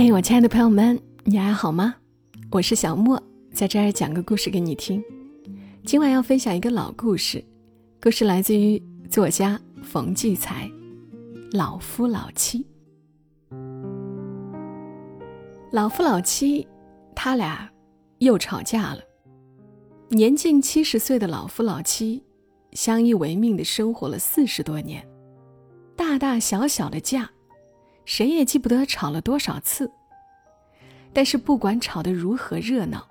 嘿，我亲爱的朋友们，你还好吗？我是小莫，在这儿讲个故事给你听。今晚要分享一个老故事，故事来自于作家冯骥才，《老夫老妻》。老夫老妻，他俩又吵架了。年近七十岁的老夫老妻，相依为命的生活了四十多年，大大小小的架，谁也记不得吵了多少次。但是不管吵得如何热闹，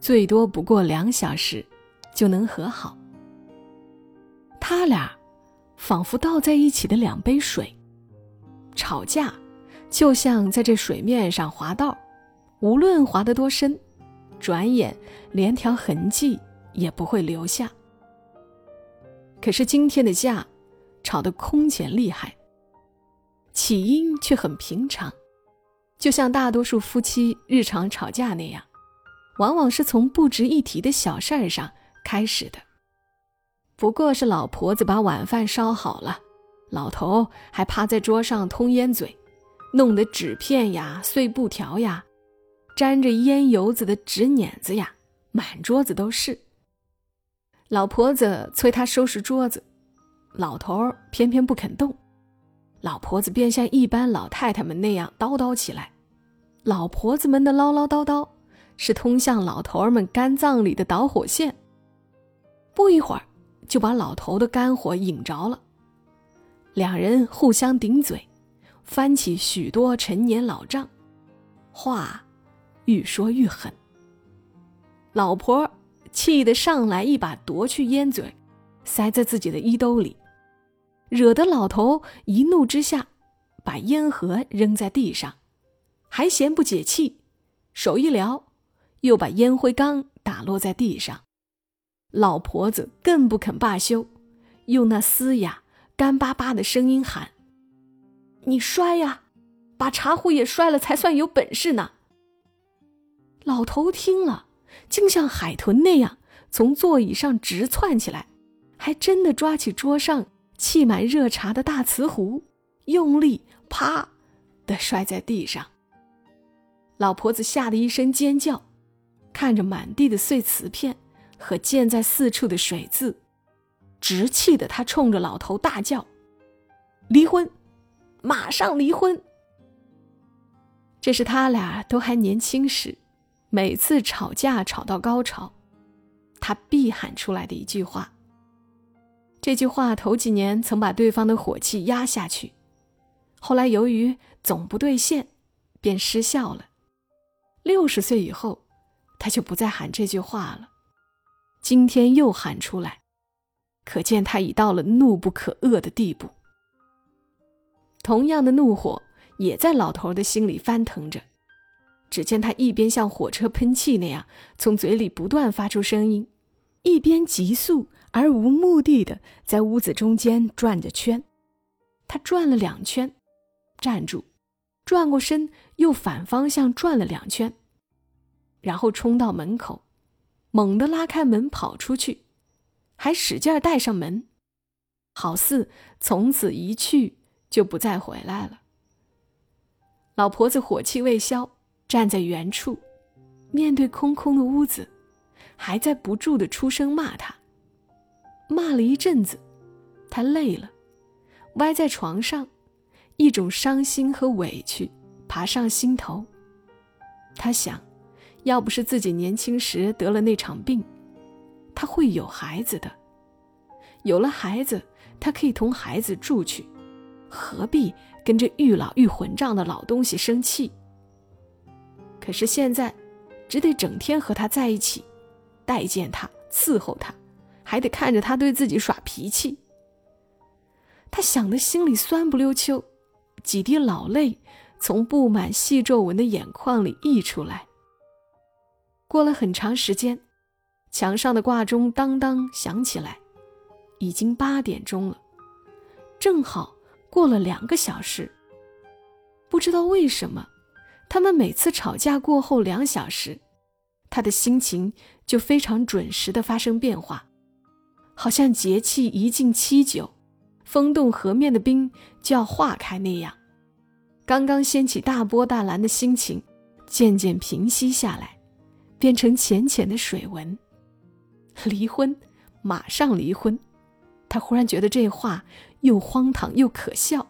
最多不过两小时，就能和好。他俩仿佛倒在一起的两杯水，吵架就像在这水面上滑道，无论滑得多深。转眼连条痕迹也不会留下。可是今天的架，吵得空前厉害。起因却很平常，就像大多数夫妻日常吵架那样，往往是从不值一提的小事儿上开始的。不过是老婆子把晚饭烧好了，老头还趴在桌上通烟嘴，弄得纸片呀、碎布条呀。沾着烟油子的纸碾子呀，满桌子都是。老婆子催他收拾桌子，老头儿偏偏不肯动。老婆子便像一般老太太们那样叨叨起来。老婆子们的唠唠叨叨，是通向老头儿们肝脏里的导火线。不一会儿，就把老头的肝火引着了。两人互相顶嘴，翻起许多陈年老账，话。愈说愈狠，老婆气得上来一把夺去烟嘴，塞在自己的衣兜里，惹得老头一怒之下，把烟盒扔在地上，还嫌不解气，手一撩，又把烟灰缸打落在地上。老婆子更不肯罢休，用那嘶哑干巴巴的声音喊：“你摔呀，把茶壶也摔了才算有本事呢！”老头听了，竟像海豚那样从座椅上直窜起来，还真的抓起桌上沏满热茶的大瓷壶，用力啪的摔在地上。老婆子吓得一声尖叫，看着满地的碎瓷片和溅在四处的水渍，直气得她冲着老头大叫：“离婚，马上离婚！”这是他俩都还年轻时。每次吵架吵到高潮，他必喊出来的一句话。这句话头几年曾把对方的火气压下去，后来由于总不兑现，便失效了。六十岁以后，他就不再喊这句话了。今天又喊出来，可见他已到了怒不可遏的地步。同样的怒火也在老头的心里翻腾着。只见他一边像火车喷气那样从嘴里不断发出声音，一边急速而无目的的在屋子中间转着圈。他转了两圈，站住，转过身，又反方向转了两圈，然后冲到门口，猛地拉开门跑出去，还使劲带上门，好似从此一去就不再回来了。老婆子火气未消。站在原处，面对空空的屋子，还在不住的出声骂他。骂了一阵子，他累了，歪在床上，一种伤心和委屈爬上心头。他想，要不是自己年轻时得了那场病，他会有孩子的。有了孩子，他可以同孩子住去，何必跟这愈老愈混账的老东西生气？可是现在，只得整天和他在一起，待见他，伺候他，还得看着他对自己耍脾气。他想的心里酸不溜秋，几滴老泪从布满细皱纹的眼眶里溢出来。过了很长时间，墙上的挂钟当当响起来，已经八点钟了，正好过了两个小时。不知道为什么。他们每次吵架过后两小时，他的心情就非常准时的发生变化，好像节气一进七九，风动河面的冰就要化开那样。刚刚掀起大波大澜的心情，渐渐平息下来，变成浅浅的水纹。离婚，马上离婚。他忽然觉得这话又荒唐又可笑。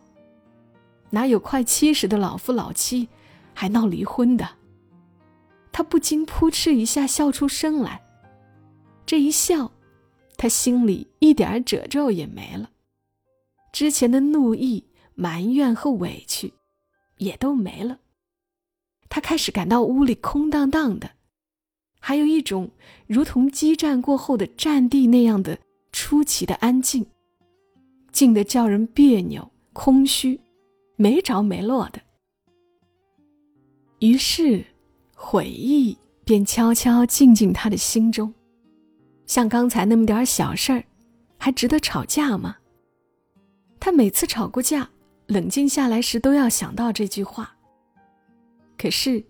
哪有快七十的老夫老妻还闹离婚的？他不禁扑哧一下笑出声来。这一笑，他心里一点褶皱也没了，之前的怒意、埋怨和委屈也都没了。他开始感到屋里空荡荡的，还有一种如同激战过后的战地那样的出奇的安静，静得叫人别扭、空虚。没着没落的，于是悔意便悄悄进进他的心中。像刚才那么点小事儿，还值得吵架吗？他每次吵过架，冷静下来时都要想到这句话。可是，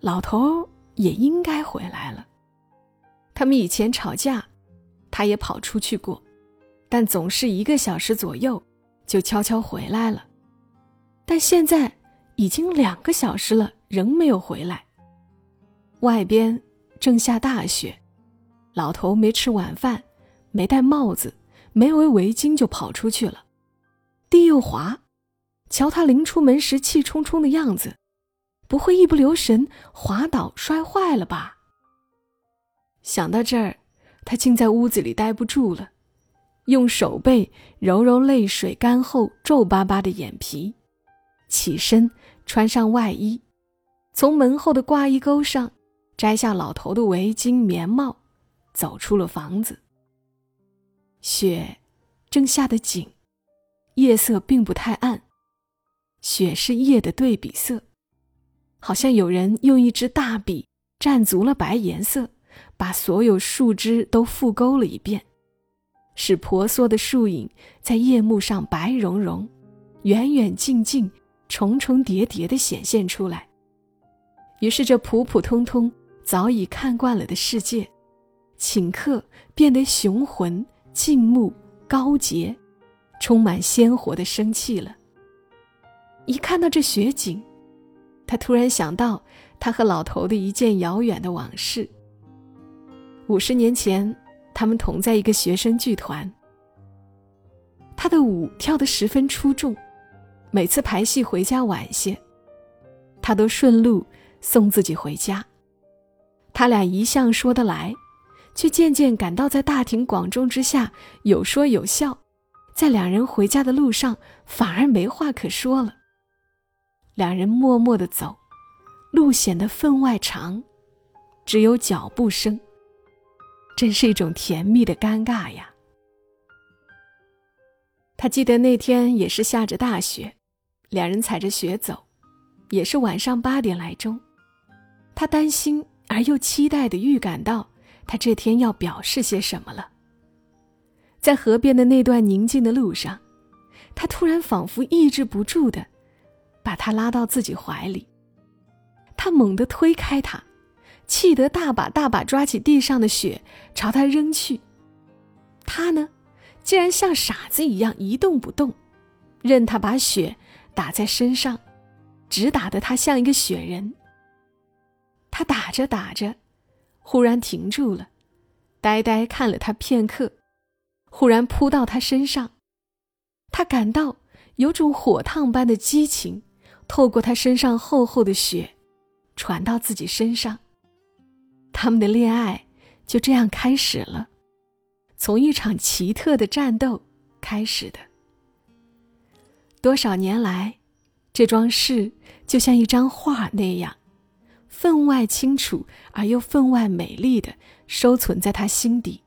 老头也应该回来了。他们以前吵架，他也跑出去过，但总是一个小时左右就悄悄回来了。但现在已经两个小时了，仍没有回来。外边正下大雪，老头没吃晚饭，没戴帽子，没围围巾就跑出去了。地又滑，瞧他临出门时气冲冲的样子，不会一不留神滑倒摔坏了吧？想到这儿，他竟在屋子里待不住了，用手背揉揉泪水干后皱巴巴的眼皮。起身，穿上外衣，从门后的挂衣钩上摘下老头的围巾、棉帽，走出了房子。雪正下得紧，夜色并不太暗，雪是夜的对比色，好像有人用一支大笔蘸足了白颜色，把所有树枝都复勾了一遍，使婆娑的树影在夜幕上白茸茸，远远近近。重重叠叠的显现出来，于是这普普通通、早已看惯了的世界，顷刻变得雄浑、静穆、高洁，充满鲜活的生气了。一看到这雪景，他突然想到他和老头的一件遥远的往事。五十年前，他们同在一个学生剧团，他的舞跳得十分出众。每次排戏回家晚些，他都顺路送自己回家。他俩一向说得来，却渐渐感到在大庭广众之下有说有笑，在两人回家的路上反而没话可说了。两人默默地走，路显得分外长，只有脚步声。真是一种甜蜜的尴尬呀！他记得那天也是下着大雪。两人踩着雪走，也是晚上八点来钟。他担心而又期待的预感到，他这天要表示些什么了。在河边的那段宁静的路上，他突然仿佛抑制不住的，把他拉到自己怀里。他猛地推开他，气得大把大把抓起地上的雪朝他扔去。他呢，竟然像傻子一样一动不动，任他把雪。打在身上，直打得他像一个雪人。他打着打着，忽然停住了，呆呆看了他片刻，忽然扑到他身上。他感到有种火烫般的激情，透过他身上厚厚的雪，传到自己身上。他们的恋爱就这样开始了，从一场奇特的战斗开始的。多少年来，这桩事就像一张画那样，分外清楚而又分外美丽的收存在他心底。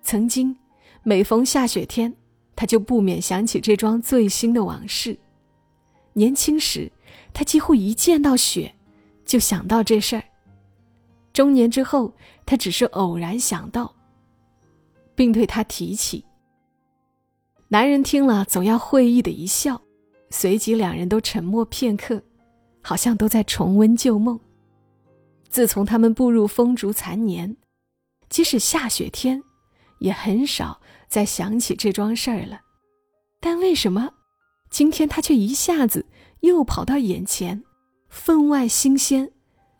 曾经，每逢下雪天，他就不免想起这桩最新的往事。年轻时，他几乎一见到雪，就想到这事儿；中年之后，他只是偶然想到，并对他提起。男人听了，总要会意的一笑，随即两人都沉默片刻，好像都在重温旧梦。自从他们步入风烛残年，即使下雪天，也很少再想起这桩事儿了。但为什么今天他却一下子又跑到眼前，分外新鲜，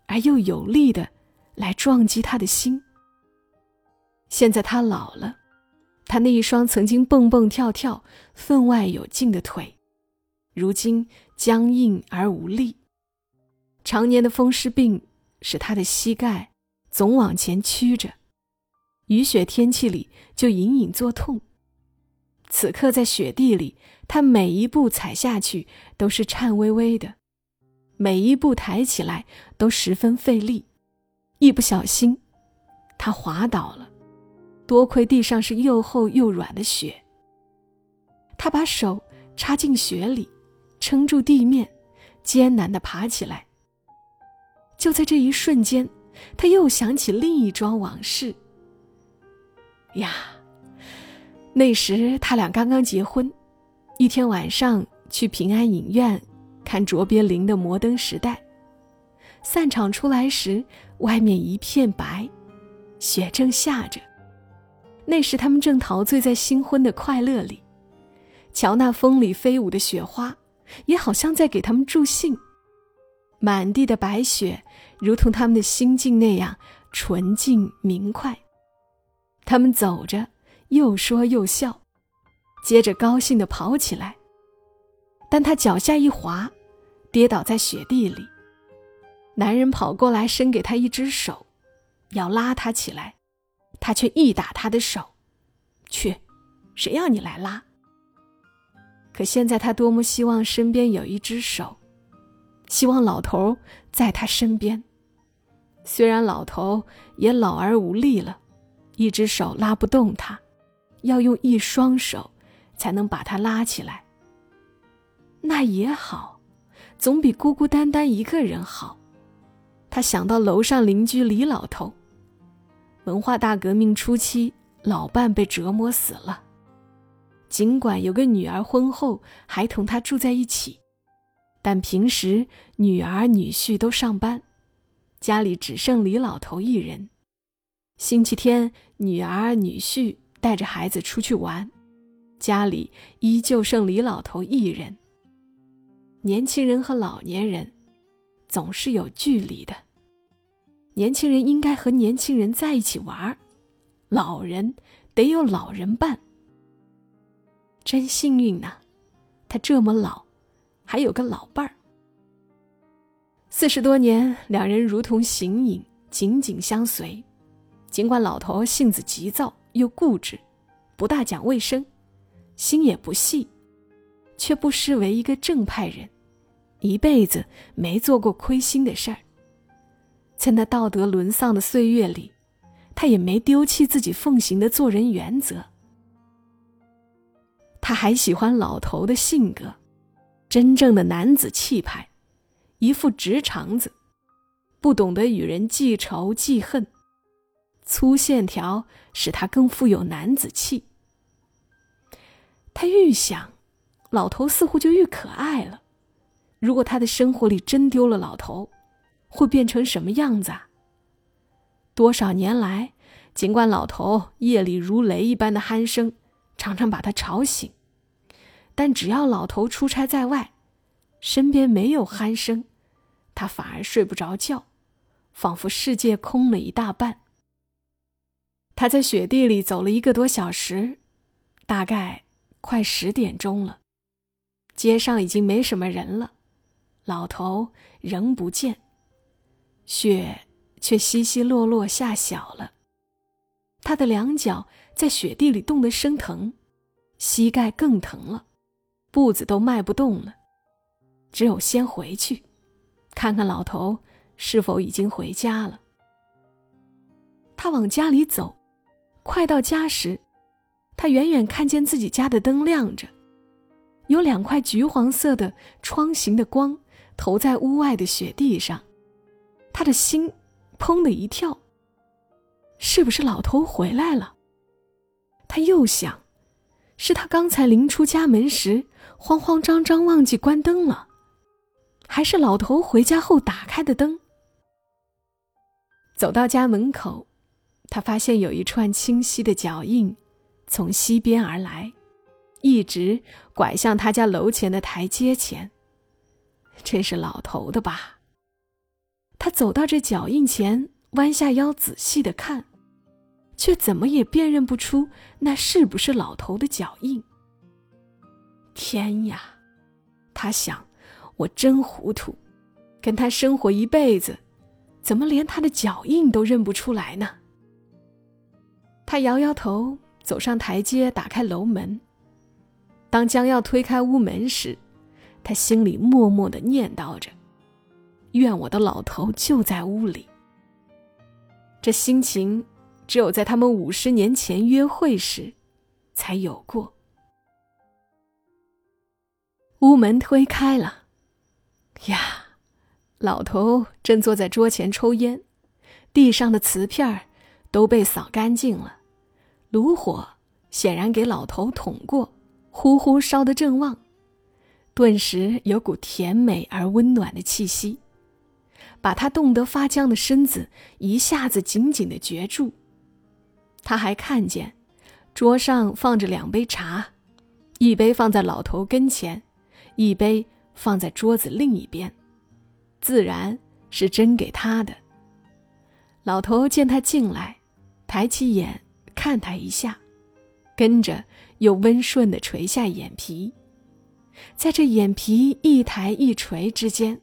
而又有力的来撞击他的心。现在他老了，他那一双曾经蹦蹦跳跳、分外有劲的腿，如今僵硬而无力。常年的风湿病使他的膝盖总往前屈着，雨雪天气里就隐隐作痛。此刻在雪地里，他每一步踩下去都是颤巍巍的，每一步抬起来都十分费力，一不小心，他滑倒了。多亏地上是又厚又软的雪，他把手插进雪里，撑住地面，艰难地爬起来。就在这一瞬间，他又想起另一桩往事。呀！那时他俩刚刚结婚，一天晚上去平安影院看卓别林的《摩登时代》。散场出来时，外面一片白，雪正下着。那时他们正陶醉在新婚的快乐里，瞧那风里飞舞的雪花，也好像在给他们助兴。满地的白雪，如同他们的心境那样纯净明快。他们走着。又说又笑，接着高兴地跑起来。但他脚下一滑，跌倒在雪地里。男人跑过来，伸给他一只手，要拉他起来，他却一打他的手：“去，谁要你来拉？”可现在他多么希望身边有一只手，希望老头在他身边。虽然老头也老而无力了，一只手拉不动他。要用一双手才能把他拉起来。那也好，总比孤孤单单一个人好。他想到楼上邻居李老头，文化大革命初期，老伴被折磨死了。尽管有个女儿婚后还同他住在一起，但平时女儿女婿都上班，家里只剩李老头一人。星期天，女儿女婿。带着孩子出去玩，家里依旧剩李老头一人。年轻人和老年人总是有距离的，年轻人应该和年轻人在一起玩，老人得有老人伴。真幸运呐，他这么老，还有个老伴儿。四十多年，两人如同形影，紧紧相随。尽管老头性子急躁。又固执，不大讲卫生，心也不细，却不失为一个正派人，一辈子没做过亏心的事儿。在那道德沦丧的岁月里，他也没丢弃自己奉行的做人原则。他还喜欢老头的性格，真正的男子气派，一副直肠子，不懂得与人记仇记恨。粗线条使他更富有男子气。他愈想，老头似乎就愈可爱了。如果他的生活里真丢了老头，会变成什么样子啊？多少年来，尽管老头夜里如雷一般的鼾声常常把他吵醒，但只要老头出差在外，身边没有鼾声，他反而睡不着觉，仿佛世界空了一大半。他在雪地里走了一个多小时，大概快十点钟了。街上已经没什么人了，老头仍不见，雪却稀稀落落下小了。他的两脚在雪地里冻得生疼，膝盖更疼了，步子都迈不动了。只有先回去，看看老头是否已经回家了。他往家里走。快到家时，他远远看见自己家的灯亮着，有两块橘黄色的窗形的光投在屋外的雪地上，他的心砰的一跳。是不是老头回来了？他又想，是他刚才临出家门时慌慌张张忘记关灯了，还是老头回家后打开的灯？走到家门口。他发现有一串清晰的脚印，从西边而来，一直拐向他家楼前的台阶前。这是老头的吧？他走到这脚印前，弯下腰仔细的看，却怎么也辨认不出那是不是老头的脚印。天呀！他想，我真糊涂，跟他生活一辈子，怎么连他的脚印都认不出来呢？他摇摇头，走上台阶，打开楼门。当将要推开屋门时，他心里默默的念叨着：“愿我的老头就在屋里。”这心情，只有在他们五十年前约会时，才有过。屋门推开了，呀，老头正坐在桌前抽烟，地上的瓷片都被扫干净了，炉火显然给老头捅过，呼呼烧得正旺，顿时有股甜美而温暖的气息，把他冻得发僵的身子一下子紧紧的攫住。他还看见，桌上放着两杯茶，一杯放在老头跟前。一杯放在桌子另一边，自然是斟给他的。老头见他进来，抬起眼看他一下，跟着又温顺的垂下眼皮，在这眼皮一抬一垂之间，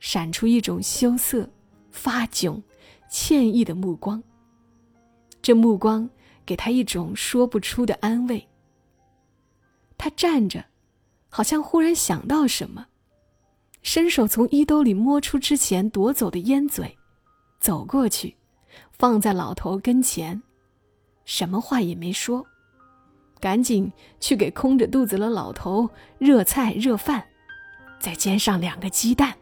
闪出一种羞涩、发窘、歉意的目光。这目光给他一种说不出的安慰。他站着。好像忽然想到什么，伸手从衣兜里摸出之前夺走的烟嘴，走过去，放在老头跟前，什么话也没说，赶紧去给空着肚子的老头热菜热饭，再煎上两个鸡蛋。